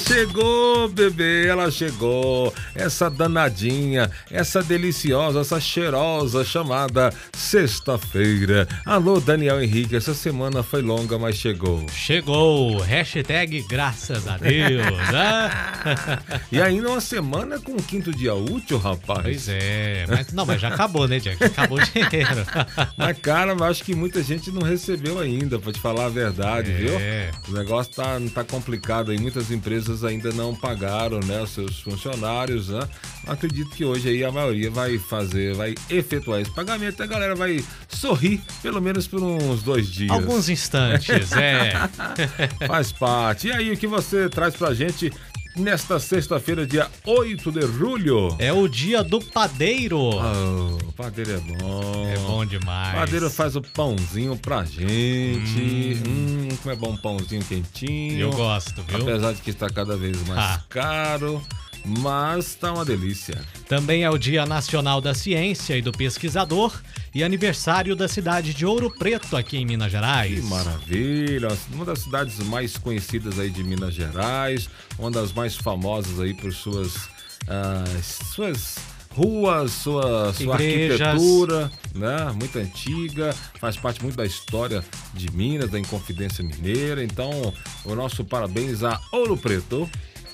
Chegou, bebê, ela chegou. Essa danadinha, essa deliciosa, essa cheirosa chamada sexta-feira. Alô, Daniel Henrique, essa semana foi longa, mas chegou. Chegou, hashtag graças a Deus. né? E ainda uma semana com o quinto dia útil, rapaz. Pois é, mas não, mas já acabou, né, Jack? Acabou o dinheiro. Mas, cara, eu acho que muita gente não recebeu ainda, pra te falar a verdade, É. viu? O negócio tá, tá complicado aí. Muitas empresas ainda não pagaram, né, os seus funcionários, né? Acredito que hoje aí a maioria vai fazer, vai efetuar esse pagamento e a galera vai sorrir, pelo menos por uns dois dias. Alguns instantes, é. Faz parte. E aí, o que você traz pra gente nesta sexta-feira, dia 8 de julho? É o dia do padeiro. Oh, o padeiro é bom. É bom demais. O padeiro faz o pãozinho pra gente. Hum, como é bom pãozinho quentinho. Eu gosto, viu? Apesar de que está cada vez mais Ah. caro, mas tá uma delícia. Também é o Dia Nacional da Ciência e do Pesquisador e aniversário da cidade de Ouro Preto, aqui em Minas Gerais. Que maravilha! Uma das cidades mais conhecidas aí de Minas Gerais, uma das mais famosas aí por suas ah, suas ruas, sua, sua Igrejas. arquitetura, né? Muito antiga, faz parte muito da história de Minas, da Inconfidência Mineira. Então, o nosso parabéns a Ouro Preto.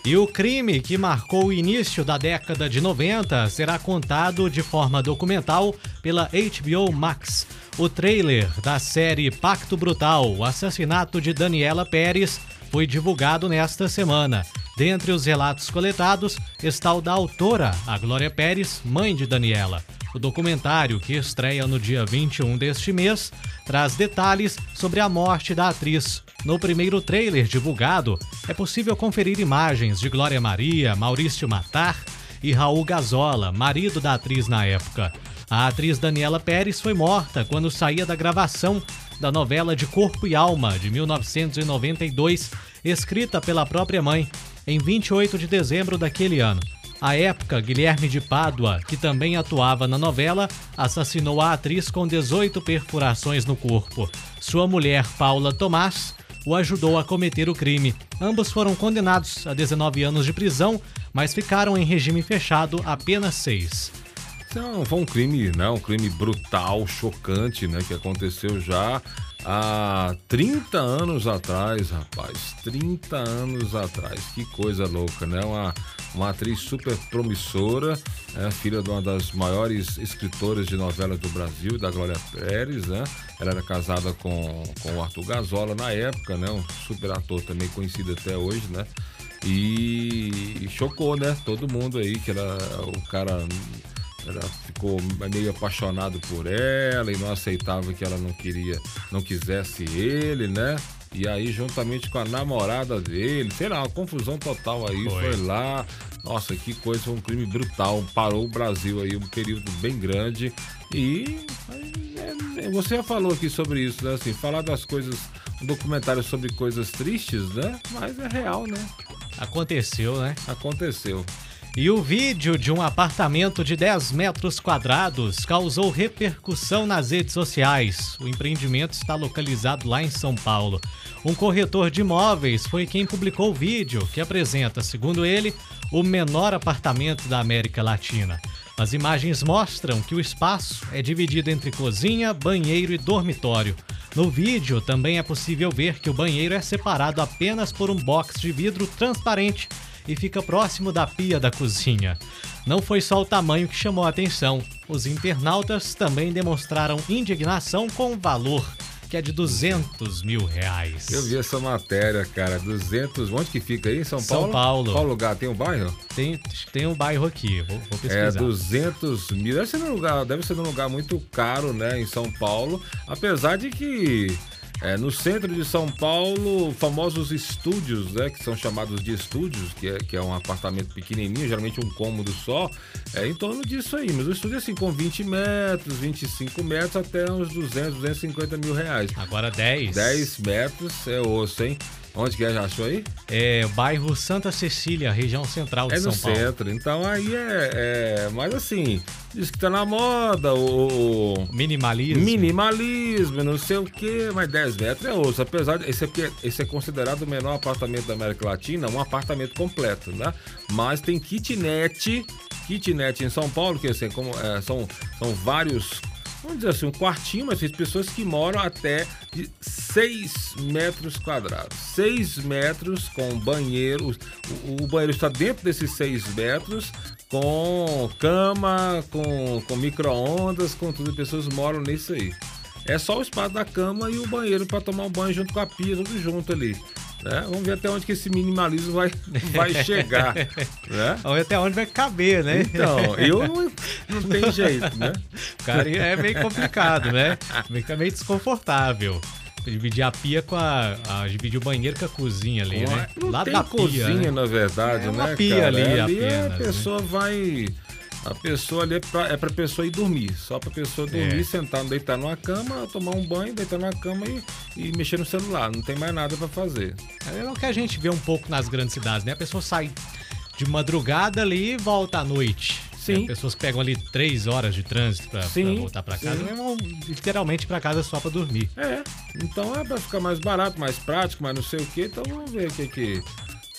E o crime que marcou o início da década de 90 será contado de forma documental pela HBO Max. O trailer da série Pacto Brutal, o assassinato de Daniela Pérez, foi divulgado nesta semana. Dentre os relatos coletados está o da autora, a Glória Pérez, mãe de Daniela. O documentário, que estreia no dia 21 deste mês, traz detalhes sobre a morte da atriz. No primeiro trailer divulgado, é possível conferir imagens de Glória Maria, Maurício Matar e Raul Gazola, marido da atriz na época. A atriz Daniela Pérez foi morta quando saía da gravação da novela de Corpo e Alma, de 1992, escrita pela própria mãe, em 28 de dezembro daquele ano. À época, Guilherme de Pádua, que também atuava na novela, assassinou a atriz com 18 perfurações no corpo. Sua mulher, Paula Tomás, o ajudou a cometer o crime. Ambos foram condenados a 19 anos de prisão, mas ficaram em regime fechado apenas seis. Então, foi um crime, né? Um crime brutal, chocante, né? Que aconteceu já há 30 anos atrás, rapaz. 30 anos atrás. Que coisa louca, né? Uma, uma atriz super promissora, é, filha de uma das maiores escritoras de novelas do Brasil, da Glória Pérez, né? Ela era casada com, com o Arthur Gazola na época, né? Um super ator também conhecido até hoje, né? E, e chocou, né? Todo mundo aí, que era o cara ela ficou meio apaixonado por ela e não aceitava que ela não queria, não quisesse ele, né? E aí, juntamente com a namorada dele, sei lá, uma confusão total aí, Foi. foi, lá. Nossa, que coisa, foi um crime brutal. Parou o Brasil aí um período bem grande. E é, é, você já falou aqui sobre isso, né? Assim, falar das coisas, um documentário sobre coisas tristes, né? Mas é real, né? Aconteceu, né? Aconteceu. E o vídeo de um apartamento de 10 metros quadrados causou repercussão nas redes sociais. O empreendimento está localizado lá em São Paulo. Um corretor de imóveis foi quem publicou o vídeo, que apresenta, segundo ele, o menor apartamento da América Latina. As imagens mostram que o espaço é dividido entre cozinha, banheiro e dormitório. No vídeo também é possível ver que o banheiro é separado apenas por um box de vidro transparente e fica próximo da pia da cozinha. Não foi só o tamanho que chamou a atenção. Os internautas também demonstraram indignação com o valor, que é de 200 mil reais. Eu vi essa matéria, cara. 200. Onde que fica aí? São São Paulo? Paulo. Qual lugar? Tem um bairro? Tem, tem um bairro aqui, vou, vou É, pesquisar. 200 mil. Deve ser, num lugar, deve ser num lugar muito caro, né? Em São Paulo. Apesar de que É, no centro de São Paulo, famosos estúdios, né, que são chamados de estúdios, que é, que é um apartamento pequenininho, geralmente um cômodo só, é em torno disso aí. Mas o estúdio é assim, com 20 metros, 25 metros, até uns 200, 250 mil reais. Agora 10. 10 metros é osso, hein? Onde que é? Já achou aí? É, bairro Santa Cecília, região central de É no São Paulo. centro. Então aí é, é. Mas assim, diz que tá na moda o. Minimalismo. Minimalismo, não sei o que, mas 10 metros é osso. Apesar de. Esse, aqui, é- esse é considerado o menor apartamento da América Latina, um apartamento completo, né? Mas tem kitnet, kitnet em São Paulo, que assim, como, é, são, são vários. Vamos dizer assim, um quartinho, mas tem pessoas que moram até de 6 metros quadrados. 6 metros com banheiro. O, o banheiro está dentro desses 6 metros, com cama, com, com micro-ondas, com tudo. As pessoas moram nisso aí. É só o espaço da cama e o banheiro para tomar um banho junto com a pia, tudo junto ali. né? Vamos ver até onde que esse minimalismo vai, vai chegar. né? Olha até onde vai caber, né? Então, eu não, não tem jeito, né? Cara, é meio complicado, né? Fica meio desconfortável. Dividir a pia com a, a- Dividir o banheiro com a cozinha ali, né? Não Lá tem da cozinha, pia, né? na verdade, É uma né? pia cara? ali ali apenas, a né? pessoa vai. A pessoa ali é pra, é pra pessoa ir dormir. Só pra pessoa dormir, É. sentar, deitar numa cama, tomar um banho, deitar na cama e, e mexer no celular. Não tem mais nada pra fazer. É o que a gente vê um pouco nas grandes cidades, né? A pessoa sai de madrugada ali e volta à noite. Sim. Né? Pessoas que pegam ali três horas de trânsito pra, voltar pra casa, sim. vão literalmente pra casa só pra dormir. É, então é pra ficar mais barato, mais prático, mas não sei o que, então vamos ver o que que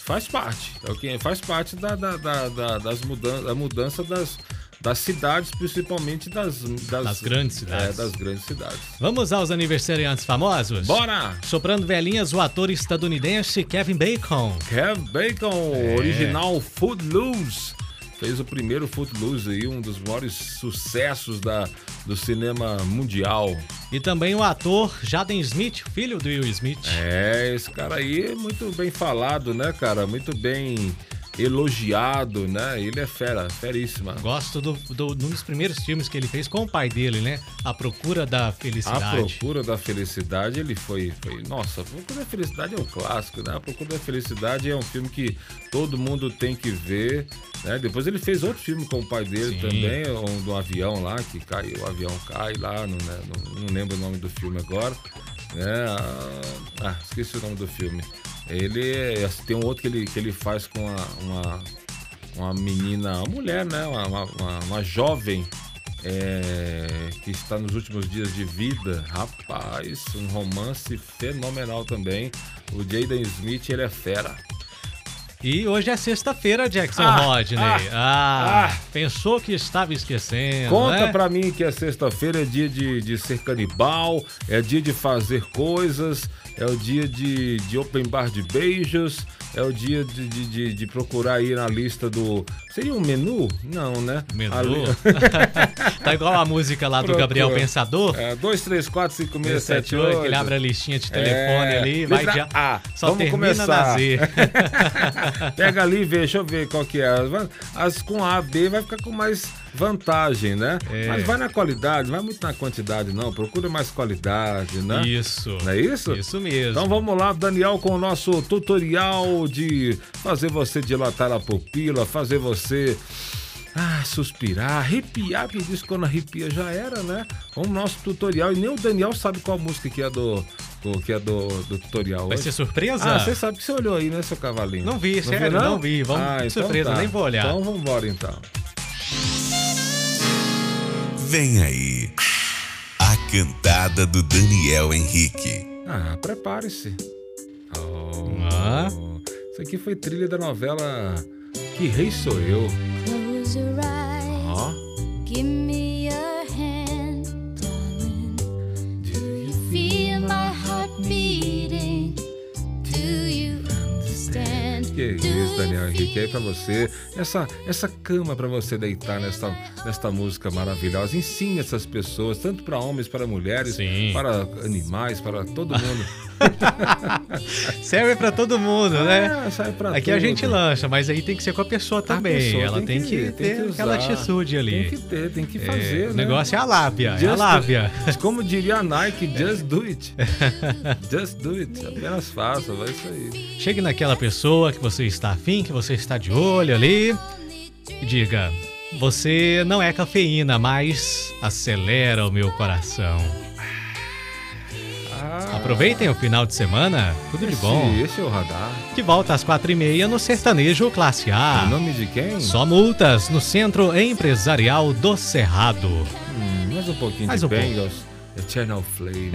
faz parte. É o que faz parte da, da, da, da- das mudanças, da mudança das, das cidades, principalmente das, das, Das grandes cidades. É, das grandes cidades. Vamos aos aniversariantes famosos? Bora! Soprando velhinhas, o ator estadunidense Kevin Bacon. Kev Bacon, É. original Footloose. Fez o primeiro Footloose aí, um dos maiores sucessos da, do cinema mundial. E também o ator Jaden Smith, filho do Will Smith. É, esse cara aí é muito bem falado, né, cara? Muito bem elogiado, né? Ele é fera, feríssima. Gosto do, do, de um dos primeiros filmes que ele fez com o pai dele, né? A Procura da A Felicidade. Procura da Felicidade, ele foi, foi. Nossa, a Procura da Felicidade é um clássico, né? A Procura da Felicidade é um filme que todo mundo tem que ver. Né? Depois ele fez outro filme com o pai dele Sim. também, um do avião lá, que cai, o avião cai lá, não, né? não, não lembro o nome do filme agora. Né? Ah, esqueci o nome do filme. Ele é- tem um outro que ele, que ele faz com uma, uma, uma menina, uma mulher, né? Uma, uma, uma- uma jovem é, que está nos últimos dias de vida. Rapaz, um romance fenomenal também. O Jaden Smith, ele é fera. E hoje é sexta-feira, Jackson Ah, Rodney. ah, Ah, ah. pensou que estava esquecendo. Conta né? pra mim que é sexta-feira, é dia de, de ser canibal, é dia de fazer coisas, é o dia de, de open bar de beijos, é o dia de, de, de- de procurar aí na lista do. Seria um menu? Não, né? Menu. Ali- tá igual a música lá do Procura. Gabriel Pensador. É, 2, 3, 4, 5, 6, 7, 78, 8. que ele abre a listinha de telefone É, ali, vai de A. Só Vamos começar. na Z. Pega ali e vê, deixa eu ver qual que é. As- As com A, B vai ficar com mais vantagem, né? É. Mas vai na qualidade, não vai muito na quantidade, não. Procura mais qualidade, né? Isso. Não é isso? Isso mesmo. Então vamos lá, Daniel, com o nosso tutorial de fazer você dilatar a pupila, fazer você ah, suspirar, arrepiar, que diz que quando arrepia já era, né? Vamos no nosso tutorial. E nem o Daniel sabe qual música que é do, do- que é do, do tutorial. Vai hoje. ser surpresa? Ah, você sabe que você olhou aí, né, seu cavalinho? Não vi, viu, sério, não vi. Vamos- surpresa, nem vou olhar. Então vamos embora, então. Vem aí. A cantada do Daniel Henrique. Ah, prepare-se. Oh, Ah. Isso aqui foi trilha da novela Que Rei Sou Eu. Close your eyes. Que Do isso? Daniel Henrique, aí pra você. Essa, essa cama pra você deitar nesta, nesta música maravilhosa. Ensine essas pessoas, tanto para homens, para mulheres, Sim. para animais, para todo mundo. Serve pra todo mundo, né? É, sai pra Aqui a tudo. gente lancha, mas aí tem que ser com a pessoa A também. pessoa Ela tem, que, ter usar, aquela atitude ali. Tem que ter, tem que É, fazer. o né? negócio é a lábia, é a Just- lábia. Como diria a Nike, just do it. just do it. Apenas faça, vai isso aí. Chegue naquela pessoa que você está afim, que você está de olho ali diga: Você não é cafeína, mas acelera o meu coração. Aproveitem o final de semana, tudo de bom. Esse, esse é o radar. De volta às quatro e meia no Sertanejo Classe Em A. nome de quem? Só multas no Centro Empresarial do Cerrado. Hum, mais um pouquinho Mais de um. Bengals. Eternal Flame.